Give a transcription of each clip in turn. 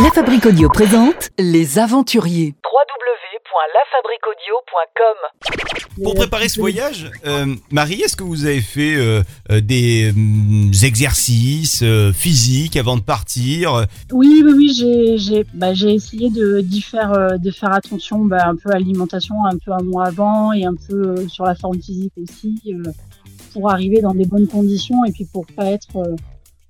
La Fabrique Audio présente Les Aventuriers. www.lafabriqueaudio.com Pour préparer ce voyage, euh, Marie, est-ce que vous avez fait euh, euh, des hum, exercices euh, physiques avant de partir? Oui, oui, oui, j'ai, j'ai, bah, j'ai essayé de, d'y faire, euh, de faire attention bah, un peu à l'alimentation, un peu à moi avant et un peu euh, sur la forme physique aussi, euh, pour arriver dans des bonnes conditions et puis pour pas être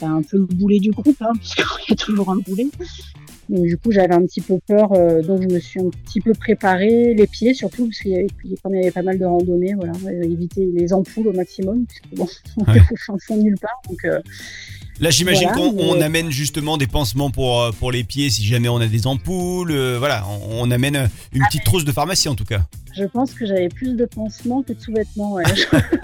bah, un peu le boulet du groupe, hein, puisqu'il y a toujours un boulet. Donc, du coup, j'avais un petit peu peur, euh, donc je me suis un petit peu préparée, les pieds surtout, parce qu'il y avait, comme il y avait pas mal de randonnées, voilà, euh, éviter les ampoules au maximum, puisque bon, on Ouais. fond nulle part, donc euh, Là, j'imagine Voilà, qu'on mais- amène justement des pansements pour, pour les pieds si jamais on a des ampoules. euh, voilà, on, on amène une petite trousse de pharmacie en tout cas. Je pense que j'avais plus de pansements que de sous-vêtements. Ouais.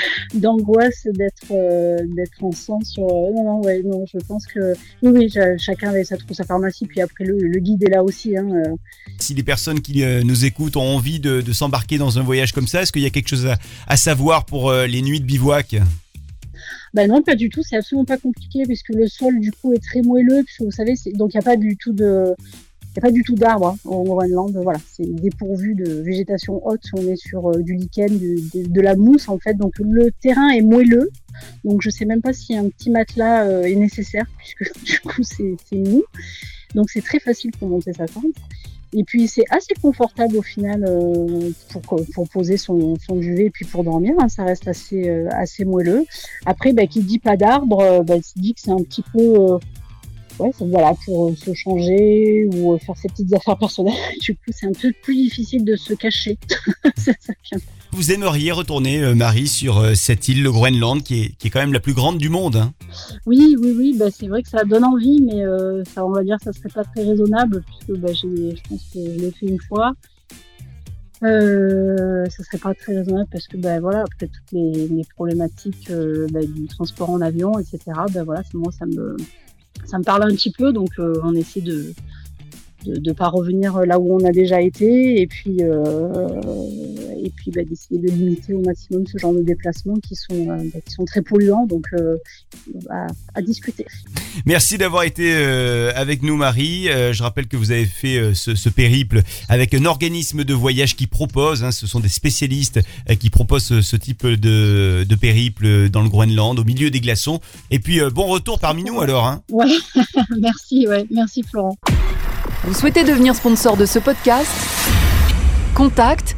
D'angoisse- d'être euh, d'être en sang sur. euh, non, non, ouais, non, je pense que. Oui, oui, cha- chacun avait sa trousse à pharmacie, puis après le, le guide est là aussi. Hein, euh. Si les personnes qui euh, nous écoutent ont envie de, de s'embarquer dans un voyage comme ça, est-ce qu'il y a quelque chose à, à savoir pour les nuits de bivouac? Bah non, pas du tout, c'est absolument pas compliqué, puisque le sol du coup est très moelleux, puisque vous savez, donc il n'y a pas du tout de. Il n'y a pas du tout d'arbres hein, au Groenland, voilà, c'est dépourvu de végétation haute, on est sur euh, du lichen, de, la mousse en fait, donc le terrain est moelleux, donc je sais même pas si un petit matelas euh, est nécessaire, puisque du coup c'est mou, donc c'est très facile pour monter sa tente. Et puis c'est assez confortable au final euh, pour, poser son, duvet et puis pour dormir, hein, ça reste assez, assez moelleux. Après, bah, qui dit pas d'arbre, bah, dit que c'est un petit peu, ouais, voilà, pour euh, se changer ou euh, faire ses petites affaires personnelles. Du coup, c'est un peu plus difficile de se cacher. ça Vous aimeriez retourner, euh, Marie, sur euh, cette île, le Groenland, qui est, qui est quand même la plus grande du monde. hein? Oui, oui, oui, bah, c'est vrai que ça donne envie, mais euh, ça, on va dire, ça serait pas très raisonnable puisque bah, je pense que je l'ai fait une fois. Euh, ça serait pas très raisonnable parce que bah, voilà après toutes les, les problématiques euh, bah, du transport en avion etc bah, voilà moi ça me ça me parle un petit peu donc euh, on essaie de ne pas revenir là où on a déjà été. Et puis euh, et puis bah, d'essayer de limiter au maximum ce genre de déplacements qui sont euh, bah, qui sont très polluants donc euh, à, à discuter Merci d'avoir été euh, avec nous, Marie. Euh, je rappelle que vous avez fait euh, ce, ce périple avec un organisme de voyage qui propose, hein, ce sont des spécialistes euh, qui proposent ce, ce type de, de périple dans le Groenland, au milieu des glaçons. Et puis, euh, bon retour parmi nous alors. Hein. ouais merci ouais merci Florent Vous souhaitez devenir sponsor de ce podcast? Contact